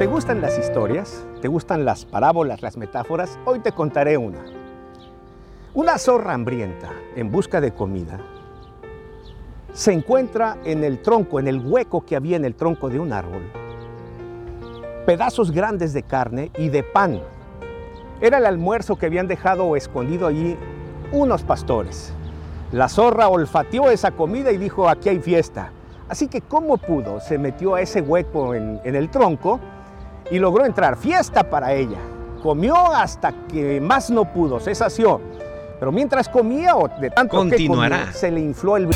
¿Te gustan las historias? ¿Te gustan las parábolas, las metáforas? Hoy te contaré una. Una zorra hambrienta en busca de comida se encuentra en el tronco, en el hueco que había en el tronco de un árbol, pedazos grandes de carne y de pan era el almuerzo que habían dejado escondido allí unos pastores. La zorra olfateó esa comida y dijo, aquí hay fiesta. Así que como pudo, se metió a ese hueco en, en el tronco y logró entrar. Fiesta para ella. Comió hasta que más no pudo, se sació. Pero mientras comía, o de tanto Continuará. que comía, se le infló el...